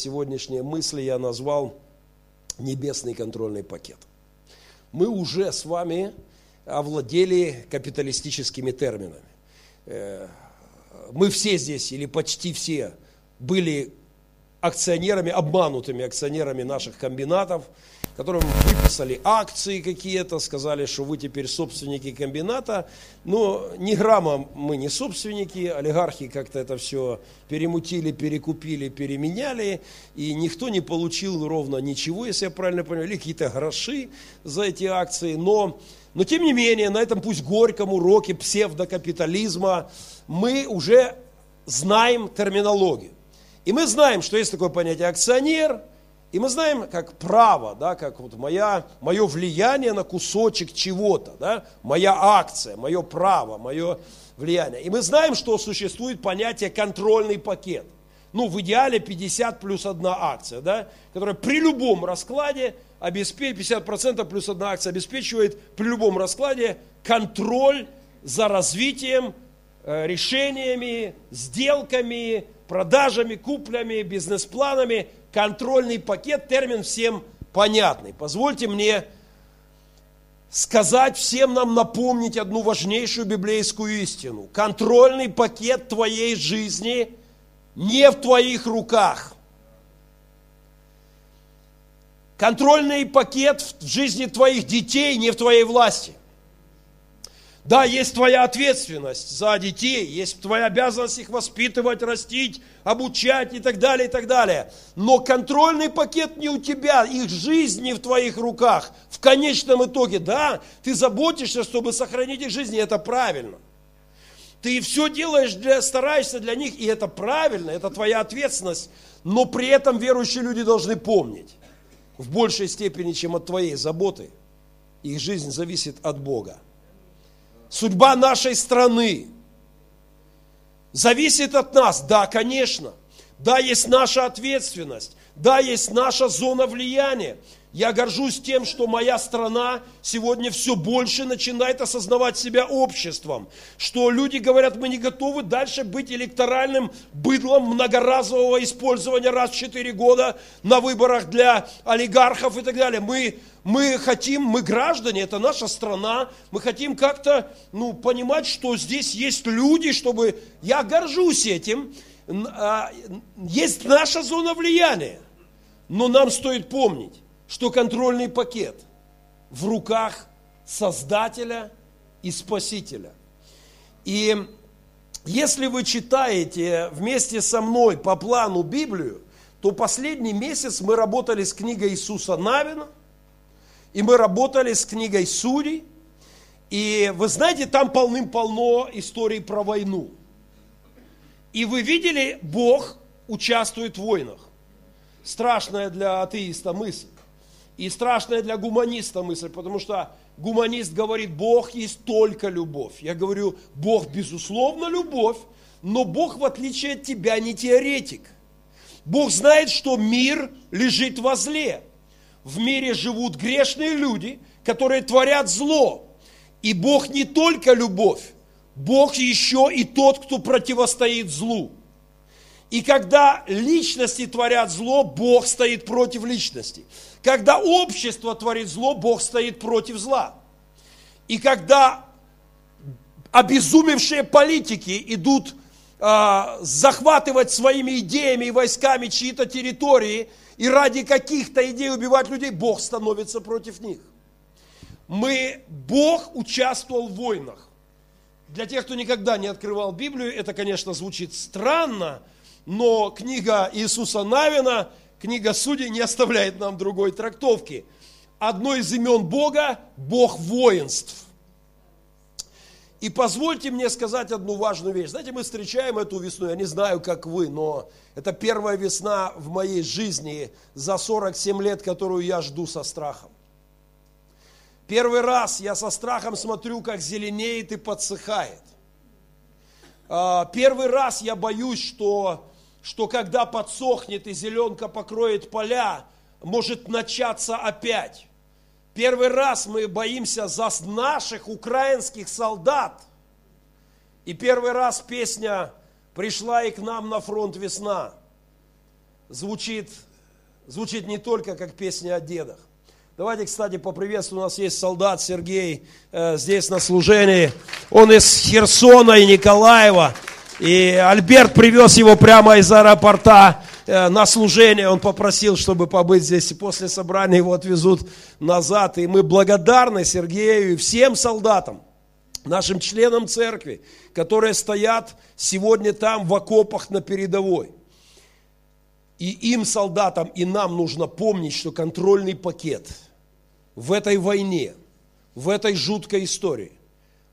сегодняшние мысли я назвал «Небесный контрольный пакет». Мы уже с вами овладели капиталистическими терминами. Э, мы все здесь, или почти все, были акционерами, обманутыми акционерами наших комбинатов, которым выписали акции какие-то, сказали, что вы теперь собственники комбината. Но ни грамма мы не собственники, олигархи как-то это все перемутили, перекупили, переменяли, и никто не получил ровно ничего, если я правильно понял, или какие-то гроши за эти акции. Но, но тем не менее, на этом пусть горьком уроке псевдокапитализма мы уже знаем терминологию. И мы знаем, что есть такое понятие акционер, и мы знаем, как право, да, как вот моя, мое влияние на кусочек чего-то, да, моя акция, мое право, мое влияние. И мы знаем, что существует понятие контрольный пакет. Ну, в идеале 50 плюс одна акция, да, которая при любом раскладе обеспечивает, 50% плюс одна акция обеспечивает при любом раскладе контроль за развитием, э, решениями, сделками, продажами, куплями, бизнес-планами контрольный пакет, термин всем понятный. Позвольте мне сказать всем нам напомнить одну важнейшую библейскую истину. Контрольный пакет твоей жизни не в твоих руках. Контрольный пакет в жизни твоих детей не в твоей власти. Да, есть твоя ответственность за детей, есть твоя обязанность их воспитывать, растить, обучать и так далее, и так далее. Но контрольный пакет не у тебя, их жизнь не в твоих руках. В конечном итоге, да, ты заботишься, чтобы сохранить их жизнь, и это правильно. Ты все делаешь, для, стараешься для них, и это правильно, это твоя ответственность. Но при этом верующие люди должны помнить, в большей степени, чем от твоей заботы, их жизнь зависит от Бога судьба нашей страны зависит от нас. Да, конечно. Да, есть наша ответственность. Да, есть наша зона влияния. Я горжусь тем, что моя страна сегодня все больше начинает осознавать себя обществом. Что люди говорят, мы не готовы дальше быть электоральным быдлом многоразового использования раз в 4 года на выборах для олигархов и так далее. Мы, мы хотим, мы граждане, это наша страна, мы хотим как-то ну, понимать, что здесь есть люди, чтобы... Я горжусь этим. А, есть наша зона влияния. Но нам стоит помнить, что контрольный пакет в руках Создателя и Спасителя. И если вы читаете вместе со мной по плану Библию, то последний месяц мы работали с книгой Иисуса Навина, и мы работали с книгой Судей, и вы знаете, там полным-полно историй про войну. И вы видели, Бог участвует в войнах. Страшная для атеиста мысль. И страшная для гуманиста мысль, потому что гуманист говорит, Бог есть только любовь. Я говорю, Бог безусловно любовь, но Бог, в отличие от тебя, не теоретик. Бог знает, что мир лежит во зле. В мире живут грешные люди, которые творят зло. И Бог не только любовь, Бог еще и тот, кто противостоит злу. И когда личности творят зло, Бог стоит против личности. Когда общество творит зло, Бог стоит против зла. И когда обезумевшие политики идут э, захватывать своими идеями и войсками чьи-то территории и ради каких-то идей убивать людей, Бог становится против них. Мы, Бог участвовал в войнах. Для тех, кто никогда не открывал Библию, это, конечно, звучит странно, но книга Иисуса Навина, книга Судей не оставляет нам другой трактовки. Одно из имен Бога – Бог воинств. И позвольте мне сказать одну важную вещь. Знаете, мы встречаем эту весну, я не знаю, как вы, но это первая весна в моей жизни за 47 лет, которую я жду со страхом. Первый раз я со страхом смотрю, как зеленеет и подсыхает. А, первый раз я боюсь, что что когда подсохнет и зеленка покроет поля, может начаться опять. Первый раз мы боимся за наших украинских солдат. И первый раз песня пришла и к нам на фронт весна. звучит, звучит не только как песня о дедах. Давайте, кстати, поприветствуем. У нас есть солдат Сергей э, здесь на служении. Он из Херсона и Николаева. И Альберт привез его прямо из аэропорта э, на служение. Он попросил, чтобы побыть здесь. И после собрания его отвезут назад. И мы благодарны Сергею и всем солдатам, нашим членам церкви, которые стоят сегодня там в окопах на передовой. И им, солдатам, и нам нужно помнить, что контрольный пакет – в этой войне, в этой жуткой истории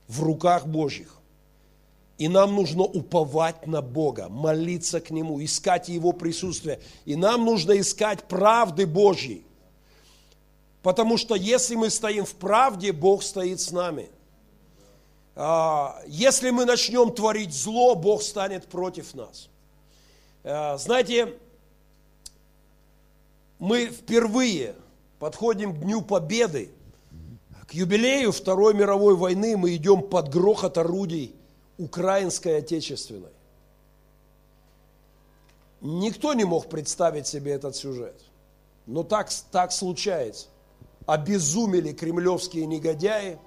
в руках Божьих. И нам нужно уповать на Бога, молиться к Нему, искать Его присутствие. И нам нужно искать правды Божьей. Потому что если мы стоим в правде, Бог стоит с нами. А, если мы начнем творить зло, Бог станет против нас. А, знаете, мы впервые – подходим к Дню Победы, к юбилею Второй мировой войны мы идем под грохот орудий украинской отечественной. Никто не мог представить себе этот сюжет. Но так, так случается. Обезумели кремлевские негодяи,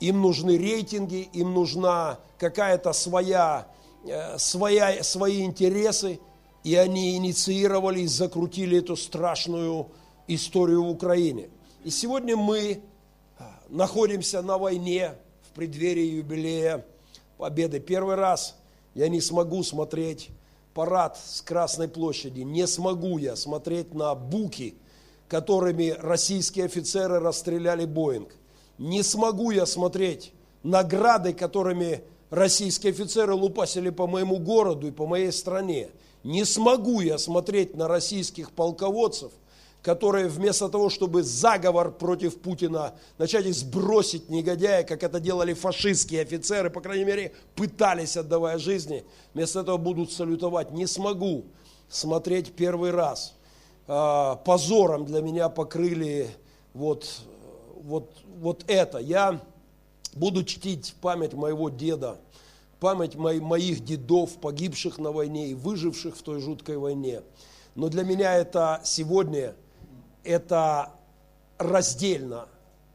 им нужны рейтинги, им нужна какая-то своя, э, своя, свои интересы, и они инициировали и закрутили эту страшную историю в Украине. И сегодня мы а, находимся на войне в преддверии юбилея Победы. Первый раз я не смогу смотреть парад с Красной площади, не смогу я смотреть на буки, которыми российские офицеры расстреляли Боинг. Не смогу я смотреть награды, которыми российские офицеры лупасили по моему городу и по моей стране. Не смогу я смотреть на российских полководцев, которые вместо того, чтобы заговор против Путина, начать сбросить негодяя, как это делали фашистские офицеры, по крайней мере, пытались, отдавая жизни, вместо этого будут салютовать. Не смогу смотреть первый раз. А, позором для меня покрыли вот, вот, вот это. Я буду чтить память моего деда, память моих дедов, погибших на войне и выживших в той жуткой войне. Но для меня это сегодня – это раздельно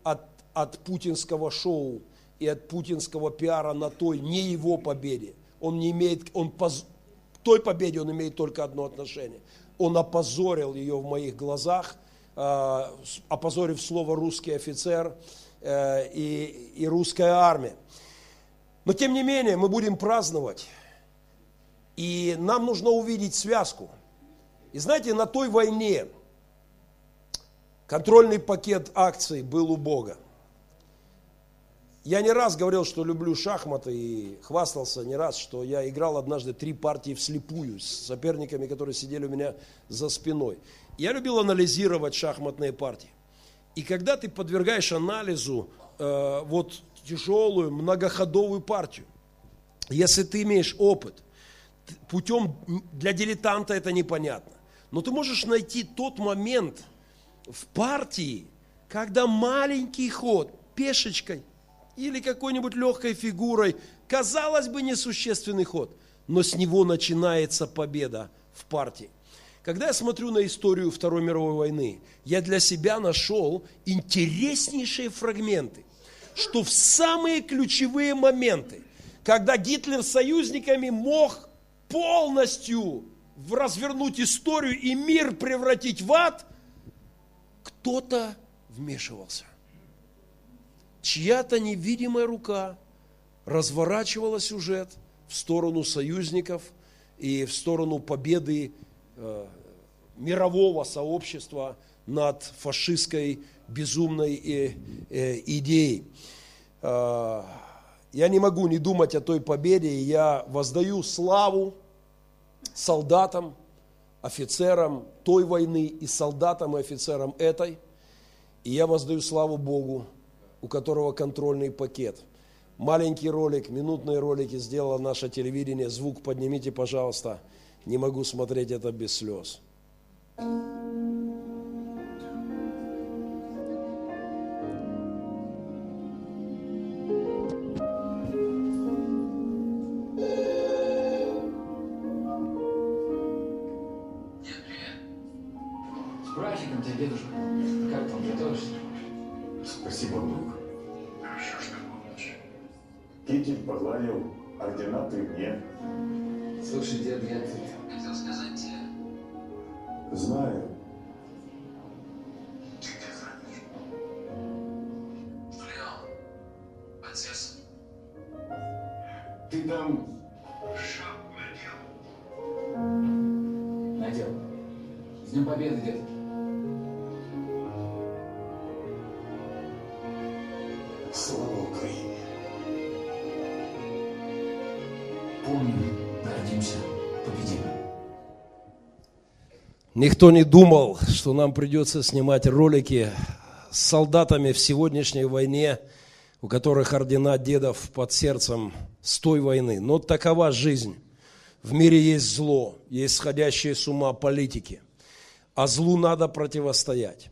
от, от путинского шоу и от путинского пиара на той, не его победе. Он не имеет, он поз, той победе он имеет только одно отношение. Он опозорил ее в моих глазах, э, опозорив слово русский офицер э, и, и русская армия. Но тем не менее мы будем праздновать, и нам нужно увидеть связку. И знаете, на той войне, Контрольный пакет акций был у Бога. Я не раз говорил, что люблю шахматы и хвастался не раз, что я играл однажды три партии вслепую с соперниками, которые сидели у меня за спиной. Я любил анализировать шахматные партии. И когда ты подвергаешь анализу э, вот тяжелую многоходовую партию, если ты имеешь опыт, путем для дилетанта это непонятно, но ты можешь найти тот момент – в партии, когда маленький ход пешечкой или какой-нибудь легкой фигурой, казалось бы, несущественный ход, но с него начинается победа в партии. Когда я смотрю на историю Второй мировой войны, я для себя нашел интереснейшие фрагменты, что в самые ключевые моменты, когда Гитлер с союзниками мог полностью развернуть историю и мир превратить в ад – кто-то вмешивался. Чья-то невидимая рука разворачивала сюжет в сторону союзников и в сторону победы э, мирового сообщества над фашистской безумной э, э, идеей. Э, я не могу не думать о той победе, и я воздаю славу солдатам, офицерам той войны и солдатам и офицерам этой. И я воздаю славу Богу, у которого контрольный пакет. Маленький ролик, минутные ролики сделало наше телевидение. Звук поднимите, пожалуйста. Не могу смотреть это без слез. С Помним, гордимся, победим. Никто не думал, что нам придется снимать ролики с солдатами в сегодняшней войне, у которых ордена дедов под сердцем с той войны. Но такова жизнь. В мире есть зло, есть сходящие с ума политики, а злу надо противостоять.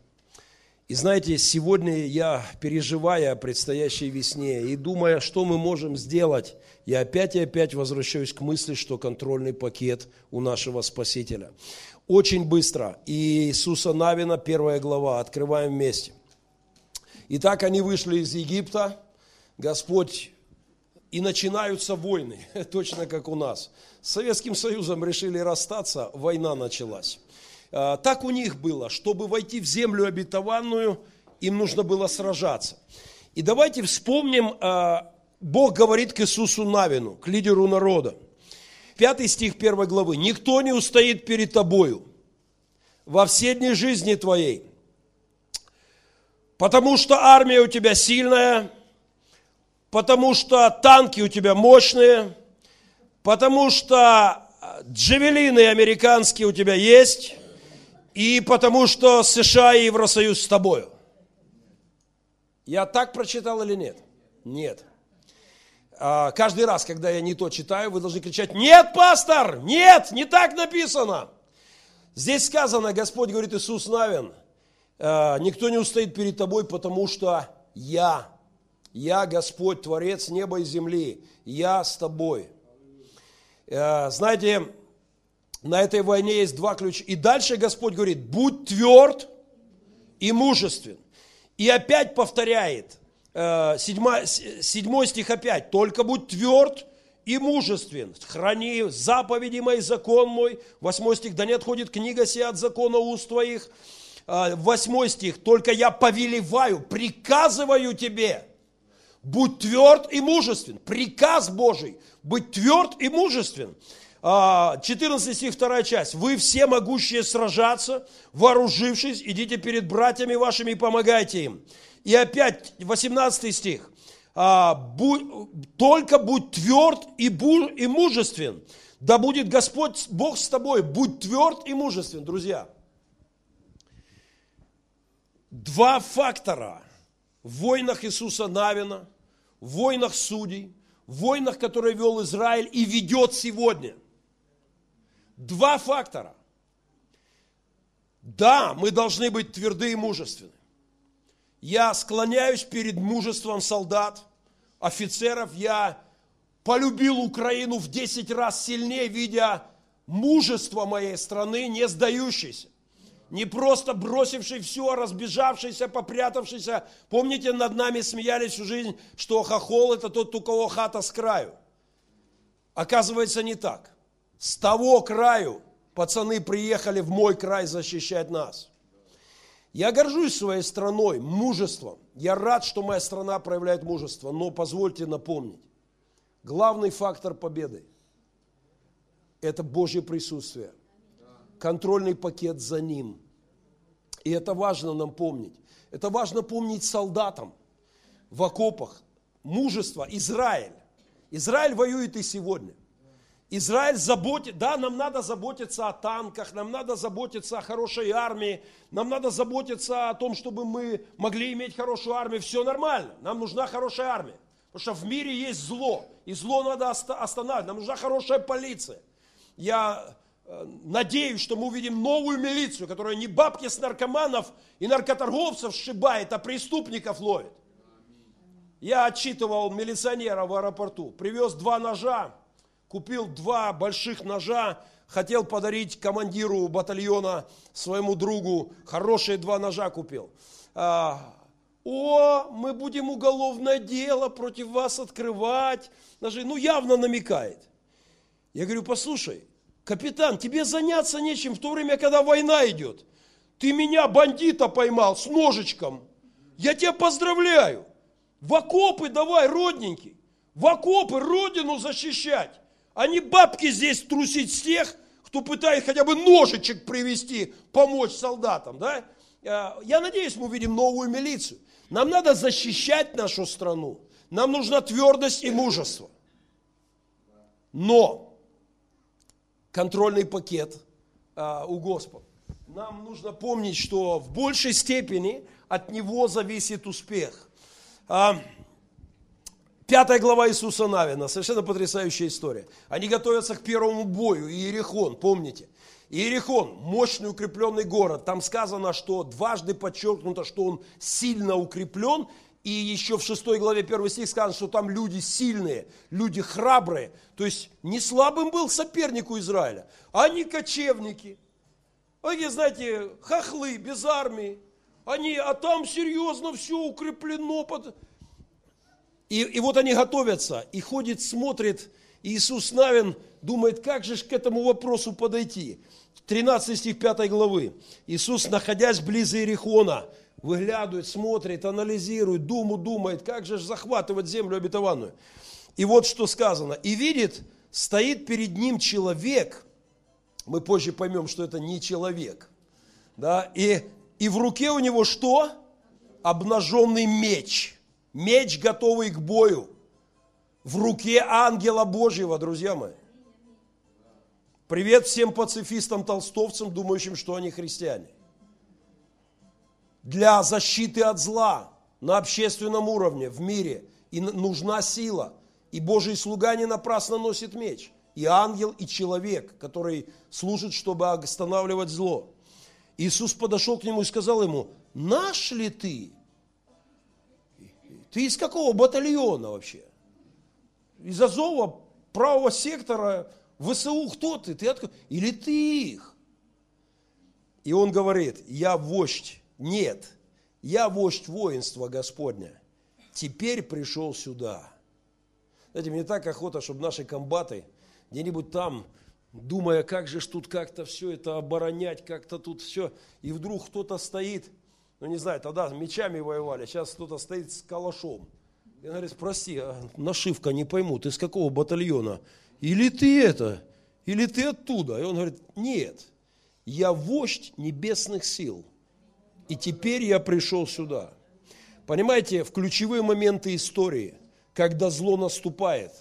И знаете, сегодня я, переживая о предстоящей весне и думая, что мы можем сделать, я опять и опять возвращаюсь к мысли, что контрольный пакет у нашего Спасителя. Очень быстро. И Иисуса Навина, первая глава, открываем вместе. Итак, они вышли из Египта, Господь, и начинаются войны, точно как у нас. С Советским Союзом решили расстаться, война началась. А, Так у них было, чтобы войти в землю обетованную, им нужно было сражаться. И давайте вспомним, а, Бог говорит к Иисусу Навину, к лидеру народа. Пятый стих первой главы. «Никто не устоит перед тобою во все дни жизни твоей, потому что армия у тебя сильная, потому что танки у тебя мощные, потому что джавелины американские у тебя есть, и потому что США и Евросоюз с тобою. Я так прочитал или нет? Нет. А, Каждый раз, когда я не то читаю, вы должны кричать, нет, пастор, нет, не так написано. Здесь сказано, Господь говорит, Иисус Навин, «А, никто не устоит перед тобой, потому что я, я Господь, Творец неба и земли, я с тобой. А, Знаете, на этой войне есть два ключа. И дальше Господь говорит, будь тверд и мужествен. И опять повторяет, э, седьма- с- седьмой стих опять, только будь тверд и мужествен, храни заповеди мои, закон мой. Восьмой стих, да не отходит книга сия от закона уст твоих. Э, Восьмой стих, только я повелеваю, приказываю тебе, будь тверд и мужествен. Приказ Божий, быть тверд и мужествен. А, 14 стих, вторая часть. Вы все могущие сражаться, вооружившись, идите перед братьями вашими и помогайте им. И опять 18 стих. А, Только будь тверд и, бу- и мужествен. Да будет Господь Бог с тобой. Будь тверд и мужествен, друзья. Два фактора в войнах Иисуса Навина, в войнах судей, в войнах, которые вел Израиль и ведет сегодня. Два фактора. Да, мы должны быть тверды и мужественны. Я склоняюсь перед мужеством солдат, офицеров. Я полюбил Украину в 10 раз сильнее, видя мужество моей страны, не сдающейся. Не просто бросивший все, а разбежавшийся, попрятавшийся. Помните, над нами смеялись всю жизнь, что хохол – это тот, у кого хата с краю. Оказывается, не так. С того краю пацаны приехали в мой край защищать нас. Я горжусь своей страной, мужеством. Я рад, что моя страна проявляет мужество, но позвольте напомнить. Главный фактор победы – это Божье присутствие. Контрольный пакет за ним. И это важно нам помнить. Это важно помнить солдатам в окопах. Мужество. Израиль. Израиль воюет и сегодня. Израиль заботит, да, нам надо заботиться о танках, нам надо заботиться о хорошей армии, нам надо заботиться о том, чтобы мы могли иметь хорошую армию. Все нормально, нам нужна хорошая армия. Потому что в мире есть зло, и зло надо оста- останавливать. Нам нужна хорошая полиция. Я э, надеюсь, что мы увидим новую милицию, которая не бабки с наркоманов и наркоторговцев сшибает, а преступников ловит. Я отчитывал милиционера в аэропорту, привез два ножа, купил два больших ножа, хотел подарить командиру батальона своему другу, хорошие два ножа купил. А, О, мы будем уголовное дело против вас открывать. Ножи. Ну, явно намекает. Я говорю, послушай, капитан, тебе заняться нечем в то время, когда война идет. Ты меня, бандита, поймал с ножичком. Я тебя поздравляю. В окопы давай, родненький. В окопы родину защищать. А не бабки здесь трусить с тех, кто пытается хотя бы ножичек привести, помочь солдатам. Да? А, Я надеюсь, мы увидим новую милицию. Нам надо защищать нашу страну. Нам нужна твердость и мужество. Но контрольный пакет а, у Господа. Нам нужно помнить, что в большей степени от него зависит успех. А, Пятая глава Иисуса Навина, совершенно потрясающая история. Они готовятся к первому бою, Иерихон, помните? Иерихон, мощный укрепленный город. Там сказано, что дважды подчеркнуто, что он сильно укреплен. И еще в шестой главе первый стих сказано, что там люди сильные, люди храбрые. То есть не слабым был сопернику Израиля, а не кочевники. Они, знаете, хохлы, без армии. Они, а там серьезно все укреплено. Под... И, и вот они готовятся, и ходит, смотрит, и Иисус Навин думает, как же к этому вопросу подойти. 13 стих 5 главы. Иисус, находясь близ Иерихона, выглядывает, смотрит, анализирует, думу думает, как же захватывать землю обетованную. И вот что сказано. И видит, стоит перед ним человек, мы позже поймем, что это не человек, да, и, и в руке у него что? Обнаженный меч. Меч, готовый к бою. В руке ангела Божьего, друзья мои. Привет всем пацифистам-толстовцам, думающим, что они христиане. Для защиты от зла на общественном уровне, в мире, и нужна сила. И Божий слуга не напрасно носит меч. И ангел, и человек, который служит, чтобы останавливать зло. Иисус подошел к нему и сказал ему, наш ли ты? Ты из какого батальона вообще? Из Азова, правого сектора, ВСУ, кто ты? Ты откуда? Или ты их? И он говорит, я вождь. Нет, я вождь воинства Господня. Теперь пришел сюда. Знаете, мне так охота, чтобы наши комбаты где-нибудь там, думая, как же ж тут как-то все это оборонять, как-то тут все, и вдруг кто-то стоит, ну не знаю, тогда мечами воевали, сейчас кто-то стоит с калашом. И говорит, прости, а нашивка не пойму, ты с какого батальона? Или ты это, или ты оттуда? И он говорит, нет, я вождь небесных сил, и теперь я пришел сюда. Понимаете, в ключевые моменты истории, когда зло наступает,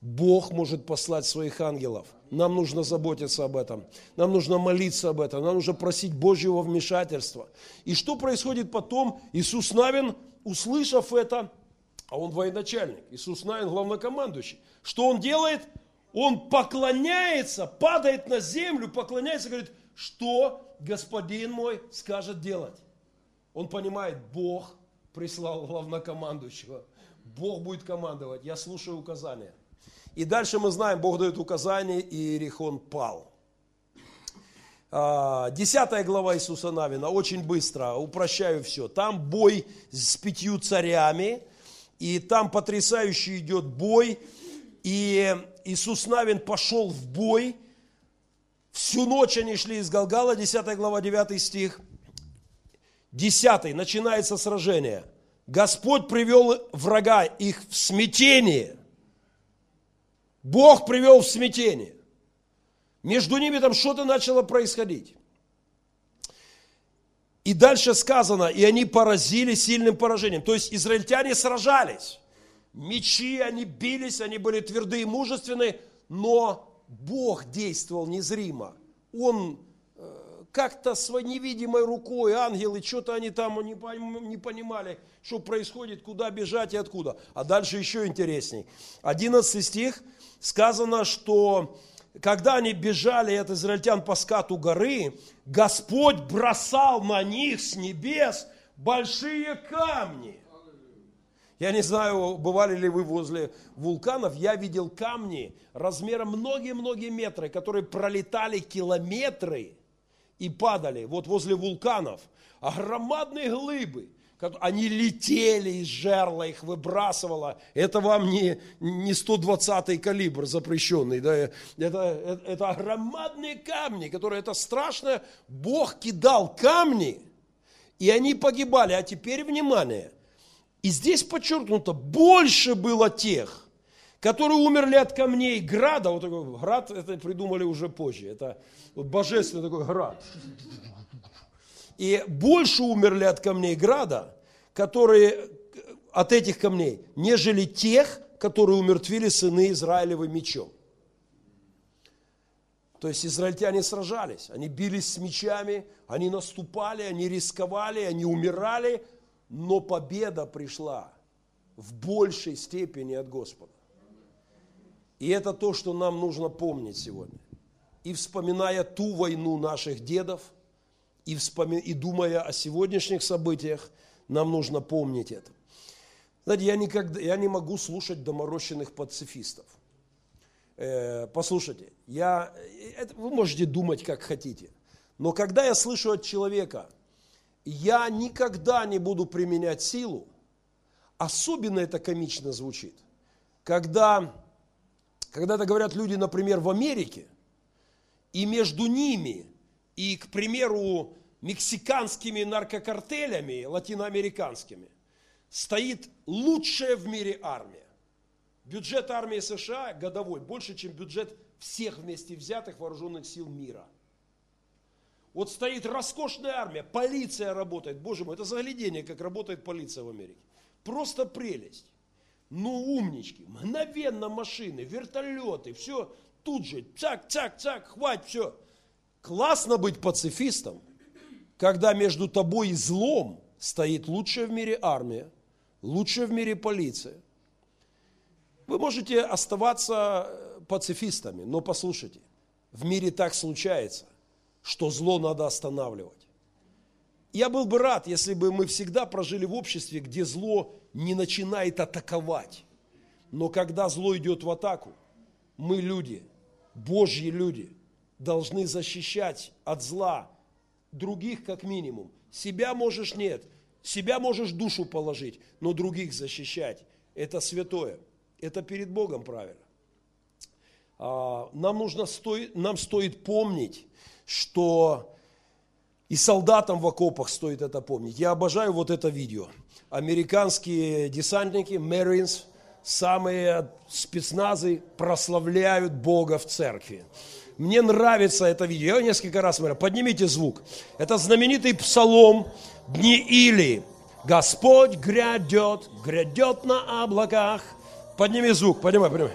Бог может послать своих ангелов. Нам нужно заботиться об этом. Нам нужно молиться об этом. Нам нужно просить Божьего вмешательства. И что происходит потом? Иисус Навин, услышав это, а он военачальник, Иисус Навин главнокомандующий. Что он делает? Он поклоняется, падает на землю, поклоняется, говорит, что господин мой скажет делать. Он понимает, Бог прислал главнокомандующего. Бог будет командовать, я слушаю указания. И дальше мы знаем, Бог дает указания, и Иерихон пал. А, десятая глава Иисуса Навина, очень быстро, упрощаю все. Там бой с пятью царями, и там потрясающий идет бой, и Иисус Навин пошел в бой, всю ночь они шли из Галгала, 10 глава, 9 стих, 10 начинается сражение. Господь привел врага их в смятение – Бог привел в смятение. Между ними там что-то начало происходить. И дальше сказано, и они поразили сильным поражением. То есть израильтяне сражались. Мечи, они бились, они были твердые и мужественные, но Бог действовал незримо. Он э, как-то своей невидимой рукой, ангелы, что-то они там не понимали, что происходит, куда бежать и откуда. А дальше еще интересней. 11 стих – сказано, что когда они бежали от израильтян по скату горы, Господь бросал на них с небес большие камни. Я не знаю, бывали ли вы возле вулканов, я видел камни размером многие-многие метры, которые пролетали километры и падали вот возле вулканов. А громадные глыбы, они летели из жерла, их выбрасывало. Это вам не, не 120-й калибр запрещенный. Да? Это, это, громадные камни, которые, это страшно. Бог кидал камни, и они погибали. А теперь, внимание, и здесь подчеркнуто, больше было тех, которые умерли от камней града. Вот такой град, это придумали уже позже. Это вот божественный такой град. И больше умерли от камней града, которые от этих камней, нежели тех, которые умертвили сыны Израилевы мечом. То есть израильтяне сражались, они бились с мечами, они наступали, они рисковали, они умирали, но победа пришла в большей степени от Господа. И это то, что нам нужно помнить сегодня. И вспоминая ту войну наших дедов, и, вспоми- и думая о сегодняшних событиях, нам нужно помнить это. Знаете, я, никогда, я не могу слушать доморощенных пацифистов. Э, послушайте, я, это, вы можете думать, как хотите, но когда я слышу от человека, я никогда не буду применять силу, особенно это комично звучит, когда, когда это говорят люди, например, в Америке, и между ними и, к примеру, мексиканскими наркокартелями, латиноамериканскими, стоит лучшая в мире армия. Бюджет армии США годовой больше, чем бюджет всех вместе взятых вооруженных сил мира. Вот стоит роскошная армия, полиция работает. Боже мой, это заглядение, как работает полиция в Америке. Просто прелесть. Ну, умнички, мгновенно машины, вертолеты, все тут же, цак, цак, цак, хватит, все. Классно быть пацифистом, когда между тобой и злом стоит лучшая в мире армия, лучшая в мире полиция. Вы можете оставаться э, пацифистами, но послушайте, в мире так случается, что зло надо останавливать. Я был бы рад, если бы мы всегда прожили в обществе, где зло не начинает атаковать. Но когда зло идет в атаку, мы люди, Божьи люди, должны защищать от зла других как минимум. Себя можешь нет, себя можешь душу положить, но других защищать. Это святое. Это перед Богом правильно. А, Нам, нужно нам стоит помнить, что и солдатам в окопах стоит это помнить. Я обожаю вот это видео. Американские десантники, Marines, самые спецназы прославляют Бога в церкви. Мне нравится это видео. Я несколько раз смотрел. Поднимите звук. Это знаменитый псалом Дни Или. Господь грядет, грядет на облаках. Подними звук, поднимай, поднимай.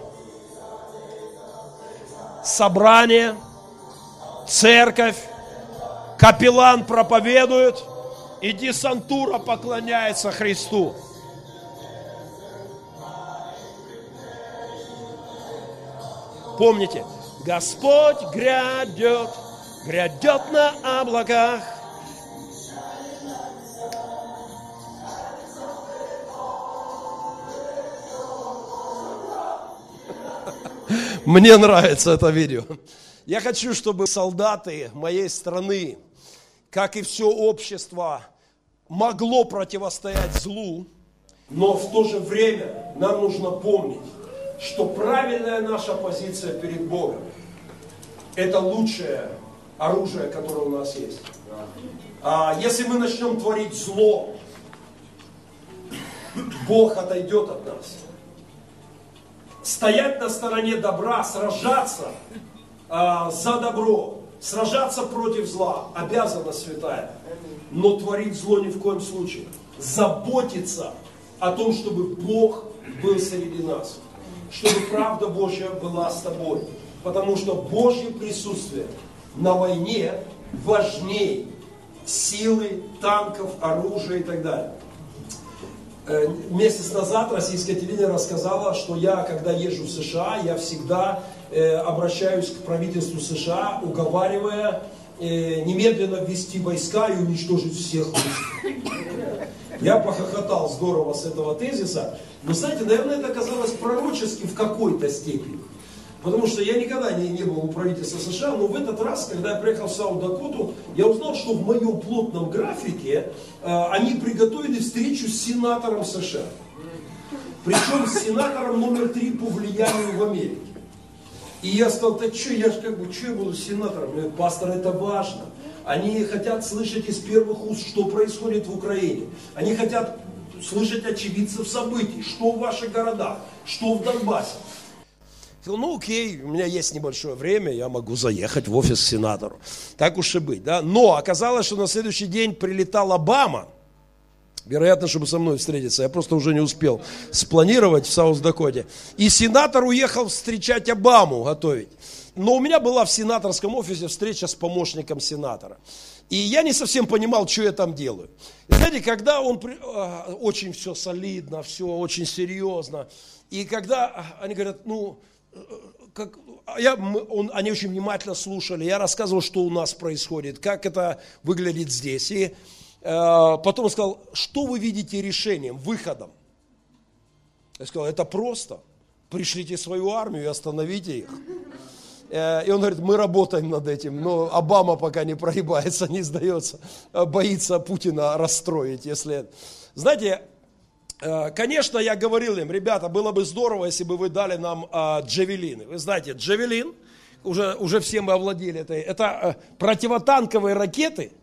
Собрание, церковь, капеллан проповедует, и десантура поклоняется Христу. Помните, Господь грядет, грядет на облаках. Мне нравится это видео. Я хочу, чтобы солдаты моей страны, как и все общество, могло противостоять злу, но в то же время нам нужно помнить, что правильная наша позиция перед Богом – это лучшее оружие, которое у нас есть. А если мы начнем творить зло, Бог отойдет от нас. Стоять на стороне добра, сражаться а, за добро, сражаться против зла, обязана святая. Но творить зло ни в коем случае. Заботиться о том, чтобы Бог был среди нас. Чтобы правда Божья была с тобой. Потому что Божье присутствие на войне важнее силы, танков, оружия и так далее. Э, Месяц назад российское телевидение рассказало, что я, когда езжу в США, я всегда э, обращаюсь к правительству США, уговаривая э, немедленно ввести войска и уничтожить всех. Я похохотал здорово с этого тезиса. Но знаете, наверное, это оказалось пророческим в какой-то степени. Потому что я никогда не, не был у правительства США, но в этот раз, когда я приехал в Саут-Дакоту, я узнал, что в моем плотном графике э, они приготовили встречу с сенатором США. Причем с сенатором номер три по влиянию в Америке. И я сказал, так что, я же как бы, что я буду сенатором? Я говорю, пастор, это важно. Они хотят слышать из первых уст, что происходит в Украине. Они хотят слышать очевидцев событий, что в ваших городах, что в Донбассе. Сказал, ну окей, у меня есть небольшое время, я могу заехать в офис сенатору. Так уж и быть, да. Но оказалось, что на следующий день прилетал Обама, вероятно, чтобы со мной встретиться. Я просто уже не успел спланировать в Саус-Дакоте. И сенатор уехал встречать Обаму, готовить. Но у меня была в сенаторском офисе встреча с помощником сенатора. И я не совсем понимал, что я там делаю. И знаете, когда он а, очень все солидно, все очень серьезно, и когда а, они говорят, ну, как, а я, он, они очень внимательно слушали, я рассказывал, что у нас происходит, как это выглядит здесь. И э, потом он сказал, что вы видите решением, выходом? Я сказал, это просто. Пришлите свою армию и остановите их. Э, И он говорит, мы работаем над этим, но Обама пока не прогибается, не сдается, э, боится Путина расстроить, если... Знаете, конечно, я говорил им, ребята, было бы здорово, если бы вы дали нам э, джавелины. Вы знаете, джавелин, уже, уже все мы овладели этой, это э, противотанковые ракеты,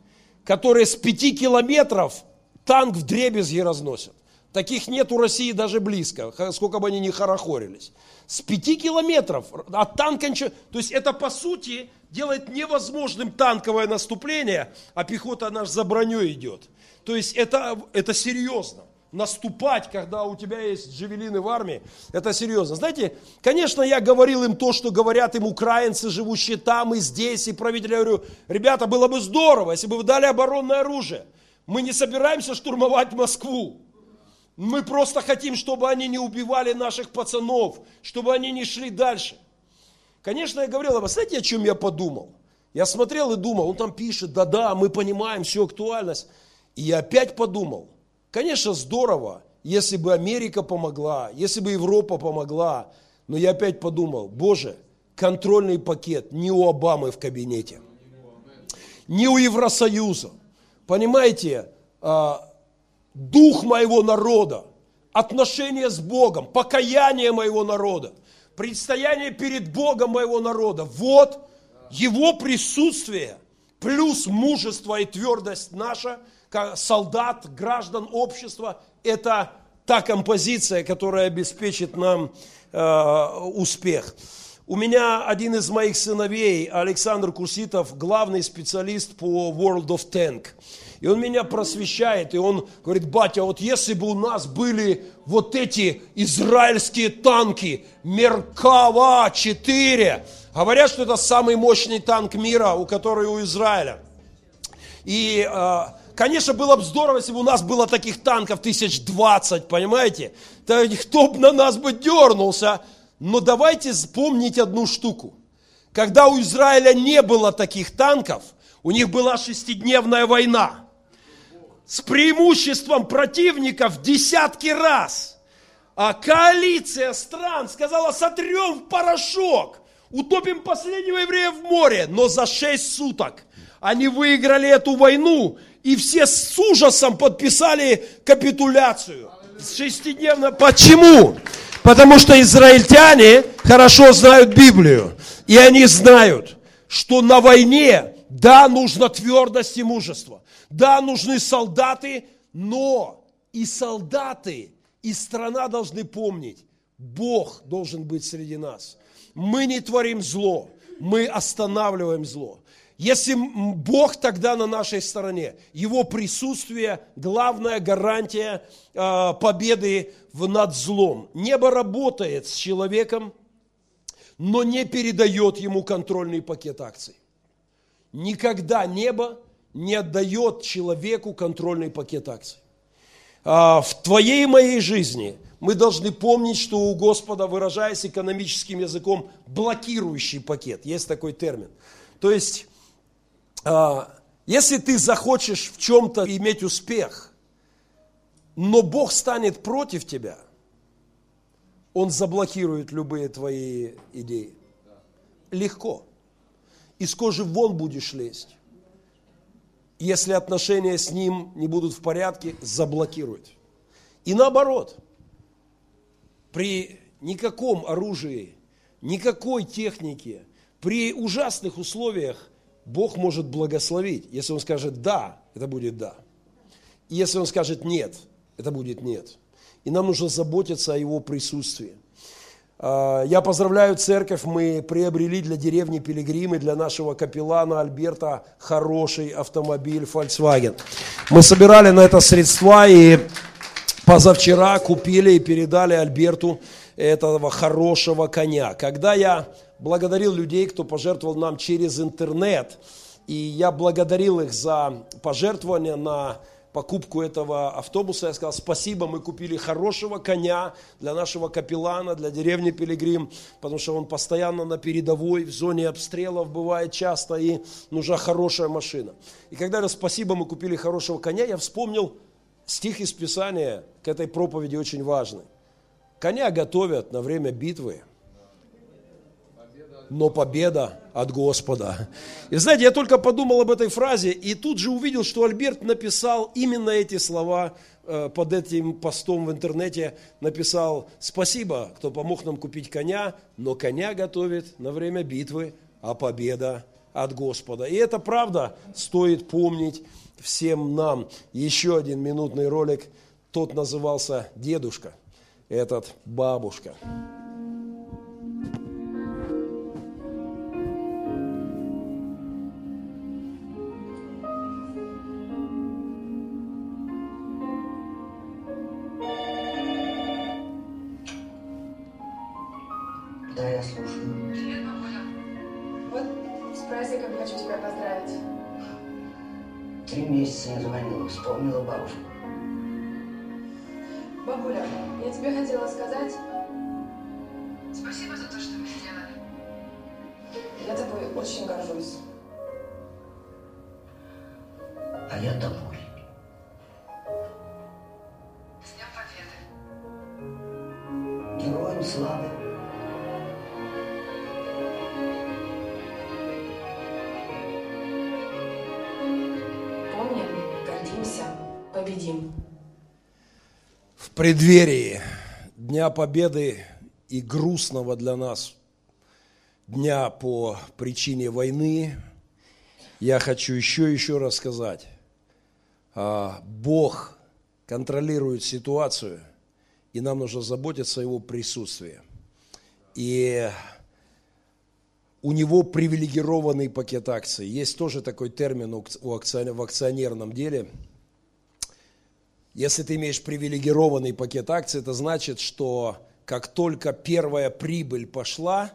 которые с пяти километров танк в дребезги разносят. Таких нет у России даже близко, сколько бы они ни хорохорились. С пяти километров от танка ничего... То есть это по сути делает невозможным танковое наступление, а пехота наш за броней идет. То есть это, это серьезно. Наступать, когда у тебя есть джавелины в армии, это серьезно. Знаете, конечно, я говорил им то, что говорят им украинцы, живущие там и здесь, и правители. Я говорю, ребята, было бы здорово, если бы вы дали оборонное оружие. Мы не собираемся штурмовать Москву. Мы просто хотим, чтобы они не убивали наших пацанов, чтобы они не шли дальше. Конечно, я говорил, а знаете, о чем я подумал? Я смотрел и думал, он там пишет, да-да, мы понимаем всю актуальность. И я опять подумал, конечно, здорово, если бы Америка помогла, если бы Европа помогла. Но я опять подумал, боже, контрольный пакет не у Обамы в кабинете, не у Евросоюза. Понимаете, а, дух моего народа, отношение с Богом, покаяние моего народа, предстояние перед Богом моего народа. Вот его присутствие, плюс мужество и твердость наша, солдат, граждан общества, это та композиция, которая обеспечит нам э, успех. У меня один из моих сыновей, Александр Куситов, главный специалист по World of Tank. И он меня просвещает, и он говорит, батя, вот если бы у нас были вот эти израильские танки, Меркава-4, говорят, что это самый мощный танк мира, у которого у Израиля. И, э, конечно, было бы здорово, если бы у нас было таких танков тысяч двадцать, понимаете? Да кто бы на нас бы дернулся. Но давайте вспомнить одну штуку. Когда у Израиля не было таких танков, у них была шестидневная война с преимуществом противника в десятки раз. А коалиция стран сказала, сотрем в порошок, утопим последнего еврея в море. Но за шесть суток они выиграли эту войну, и все с ужасом подписали капитуляцию. Шестидневно. Почему? Потому что израильтяне хорошо знают Библию. И они знают, что на войне, да, нужно твердость и мужество. Да, нужны солдаты, но и солдаты, и страна должны помнить, Бог должен быть среди нас. Мы не творим зло, мы останавливаем зло. Если Бог тогда на нашей стороне, Его присутствие – главная гарантия э, победы над злом. Небо работает с человеком, но не передает ему контрольный пакет акций. Никогда небо не отдает человеку контрольный пакет акций. А, В твоей и моей жизни мы должны помнить, что у Господа, выражаясь экономическим языком, блокирующий пакет. Есть такой термин. То есть, а, если ты захочешь в чем-то иметь успех, но Бог станет против тебя, Он заблокирует любые твои идеи. Легко. Из кожи вон будешь лезть. Если отношения с Ним не будут в порядке, заблокирует. И наоборот, при никаком оружии, никакой технике, при ужасных условиях Бог может благословить. Если Он скажет «да», это будет «да». И если Он скажет «нет», это будет «нет». И нам нужно заботиться о Его присутствии. А, Я поздравляю церковь, мы приобрели для деревни Пилигримы, для нашего капеллана Альберта хороший автомобиль Volkswagen. Мы собирали на это средства и позавчера купили и передали Альберту этого хорошего коня. Когда я благодарил людей, кто пожертвовал нам через интернет, и я благодарил их за пожертвования на покупку этого автобуса. Я сказал, спасибо, мы купили хорошего коня для нашего капеллана, для деревни Пилигрим, потому что он постоянно на передовой, в зоне обстрелов бывает часто, и нужна хорошая машина. И когда я спасибо, мы купили хорошего коня, я вспомнил стих из Писания к этой проповеди очень важный. Коня готовят на время битвы, но победа от Господа. И знаете, я только подумал об этой фразе, и тут же увидел, что Альберт написал именно эти слова э, под этим постом в интернете, написал «Спасибо, кто помог нам купить коня, но коня готовит на время битвы, а победа от Господа». И это правда стоит помнить всем нам. Еще один минутный ролик, тот назывался «Дедушка», этот «Бабушка». Да, я слушаю. Привет, мамуля. Вот с праздником хочу тебя поздравить. Три месяца не звонила, вспомнила бабушку. Бабуля, я тебе хотела сказать... преддверии Дня Победы и грустного для нас дня по причине войны, я хочу еще еще раз сказать, а, Бог контролирует ситуацию, и нам нужно заботиться о Его присутствии. И у него привилегированный пакет акций. Есть тоже такой термин в акционерном деле – если ты имеешь привилегированный пакет акций, это значит, что как только первая прибыль пошла,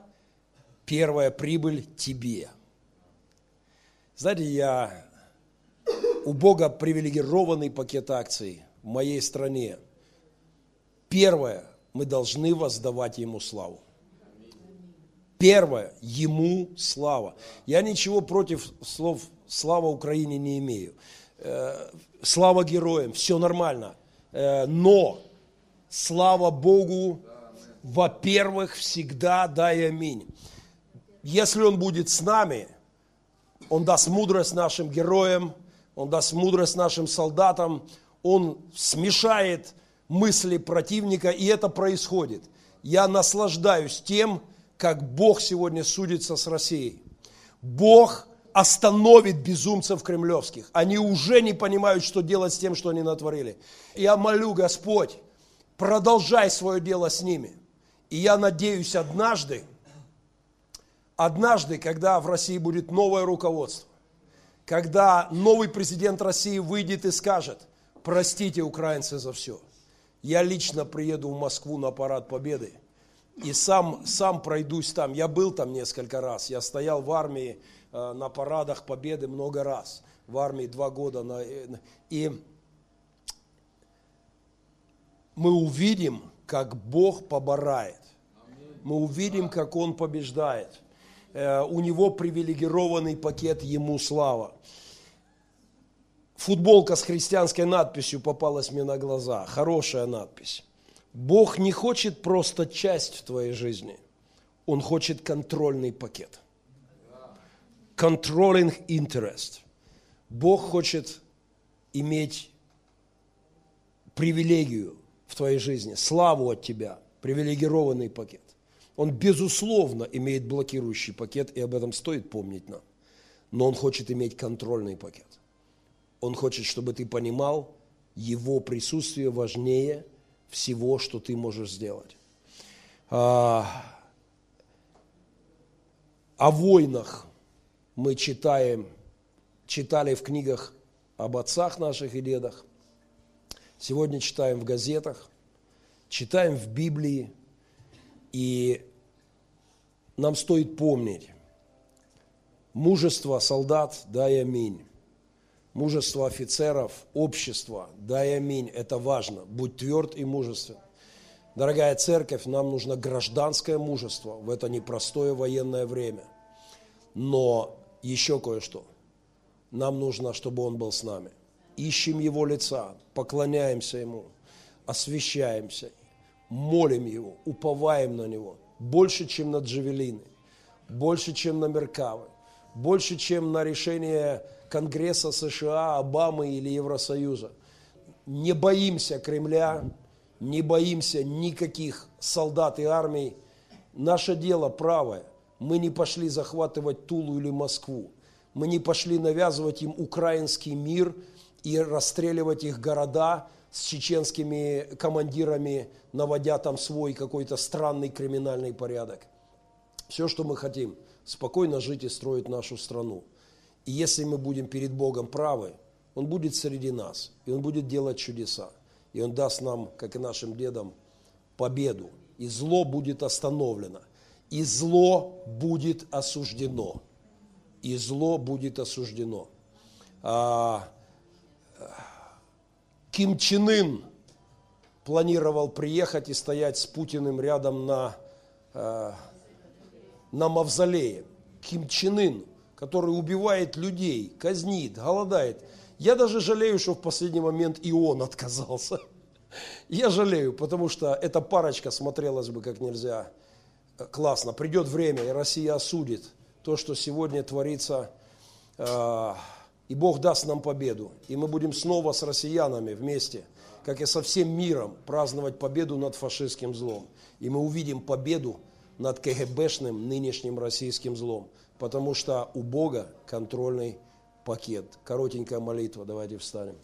первая прибыль тебе. Знаете, я у Бога привилегированный пакет акций в моей стране. Первое, мы должны воздавать Ему славу. Первое, Ему слава. Я ничего против слов «слава Украине» не имею. Э, Слава героям, все нормально. Э, Но слава Богу, во-первых, всегда дай аминь. Если Он будет с нами, Он даст мудрость нашим героям, Он даст мудрость нашим солдатам, Он смешает мысли противника, и это происходит. Я наслаждаюсь тем, как Бог сегодня судится с Россией. Бог остановит безумцев кремлевских. Они уже не понимают, что делать с тем, что они натворили. Я молю, Господь, продолжай свое дело с ними. И я надеюсь, однажды, однажды, когда в России будет новое руководство, когда новый президент России выйдет и скажет, простите, украинцы, за все. Я лично приеду в Москву на парад Победы и сам, сам пройдусь там. Я был там несколько раз, я стоял в армии э, на парадах Победы много раз. В армии два года. На, э, и мы увидим, как Бог поборает. Мы увидим, как Он побеждает. Э, У Него привилегированный пакет Ему слава. Футболка с христианской надписью попалась мне на глаза. Хорошая надпись. Бог не хочет просто часть в твоей жизни. Он хочет контрольный пакет. Controlling interest. Бог хочет иметь привилегию в твоей жизни, славу от тебя, привилегированный пакет. Он, безусловно, имеет блокирующий пакет, и об этом стоит помнить нам. Но он хочет иметь контрольный пакет. Он хочет, чтобы ты понимал, его присутствие важнее всего, что ты можешь сделать. А, о войнах мы читаем, читали в книгах об отцах наших и дедах. Сегодня читаем в газетах, читаем в Библии. И нам стоит помнить, мужество солдат, дай аминь. Мужество офицеров, общество, дай аминь. Это важно. Будь тверд и мужествен. Дорогая церковь, нам нужно гражданское мужество в это непростое военное время. Но еще кое-что. Нам нужно, чтобы Он был с нами. Ищем Его лица, поклоняемся Ему, освящаемся, молим Его, уповаем на Него. Больше, чем на джавелины, больше, чем на Меркавы, больше, чем на решение Конгресса США, Обамы или Евросоюза. Не боимся Кремля, не боимся никаких солдат и армий. Наше дело правое. Мы не пошли захватывать Тулу или Москву. Мы не пошли навязывать им украинский мир и расстреливать их города с чеченскими командирами, наводя там свой какой-то странный криминальный порядок. Все, что мы хотим, спокойно жить и строить нашу страну. И если мы будем перед Богом правы, Он будет среди нас, и Он будет делать чудеса. И Он даст нам, как и нашим дедам, победу. И зло будет остановлено и зло будет осуждено. И зло будет осуждено. А, Ким Чен Ын планировал приехать и стоять с Путиным рядом на, а, на мавзолее. Ким Чен Ын, который убивает людей, казнит, голодает. Я даже жалею, что в последний момент и он отказался. Я жалею, потому что эта парочка смотрелась бы как нельзя классно. Придет время, и Россия осудит то, что сегодня творится, э, и Бог даст нам победу. И мы будем снова с россиянами вместе, как и со всем миром, праздновать победу над фашистским злом. И мы увидим победу над КГБшным нынешним российским злом, потому что у Бога контрольный пакет. Коротенькая молитва, давайте встанем.